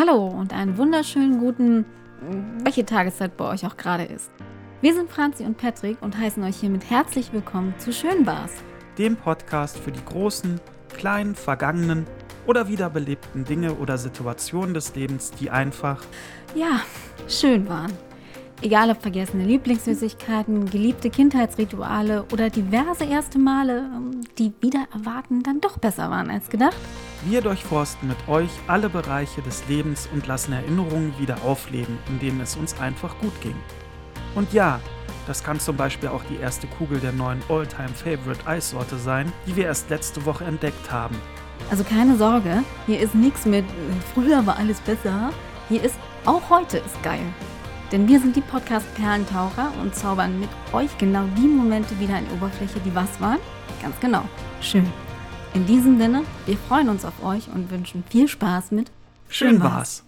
Hallo und einen wunderschönen guten, welche Tageszeit bei euch auch gerade ist. Wir sind Franzi und Patrick und heißen euch hiermit herzlich willkommen zu Schönbars. Dem Podcast für die großen, kleinen, vergangenen oder wiederbelebten Dinge oder Situationen des Lebens, die einfach, ja, schön waren. Egal ob vergessene Lieblingssüßigkeiten, geliebte Kindheitsrituale oder diverse erste Male, ähm, die wieder erwarten dann doch besser waren als gedacht. Wir durchforsten mit euch alle Bereiche des Lebens und lassen Erinnerungen wieder aufleben, in denen es uns einfach gut ging. Und ja, das kann zum Beispiel auch die erste Kugel der neuen All-Time Favorite Eissorte sein, die wir erst letzte Woche entdeckt haben. Also keine Sorge, hier ist nichts mit äh, früher war alles besser. Hier ist auch heute ist geil. Denn wir sind die Podcast-Perlentaucher und zaubern mit euch genau die Momente wieder in die Oberfläche, die was waren. Ganz genau. Schön. In diesem Sinne, wir freuen uns auf euch und wünschen viel Spaß mit Schön war's.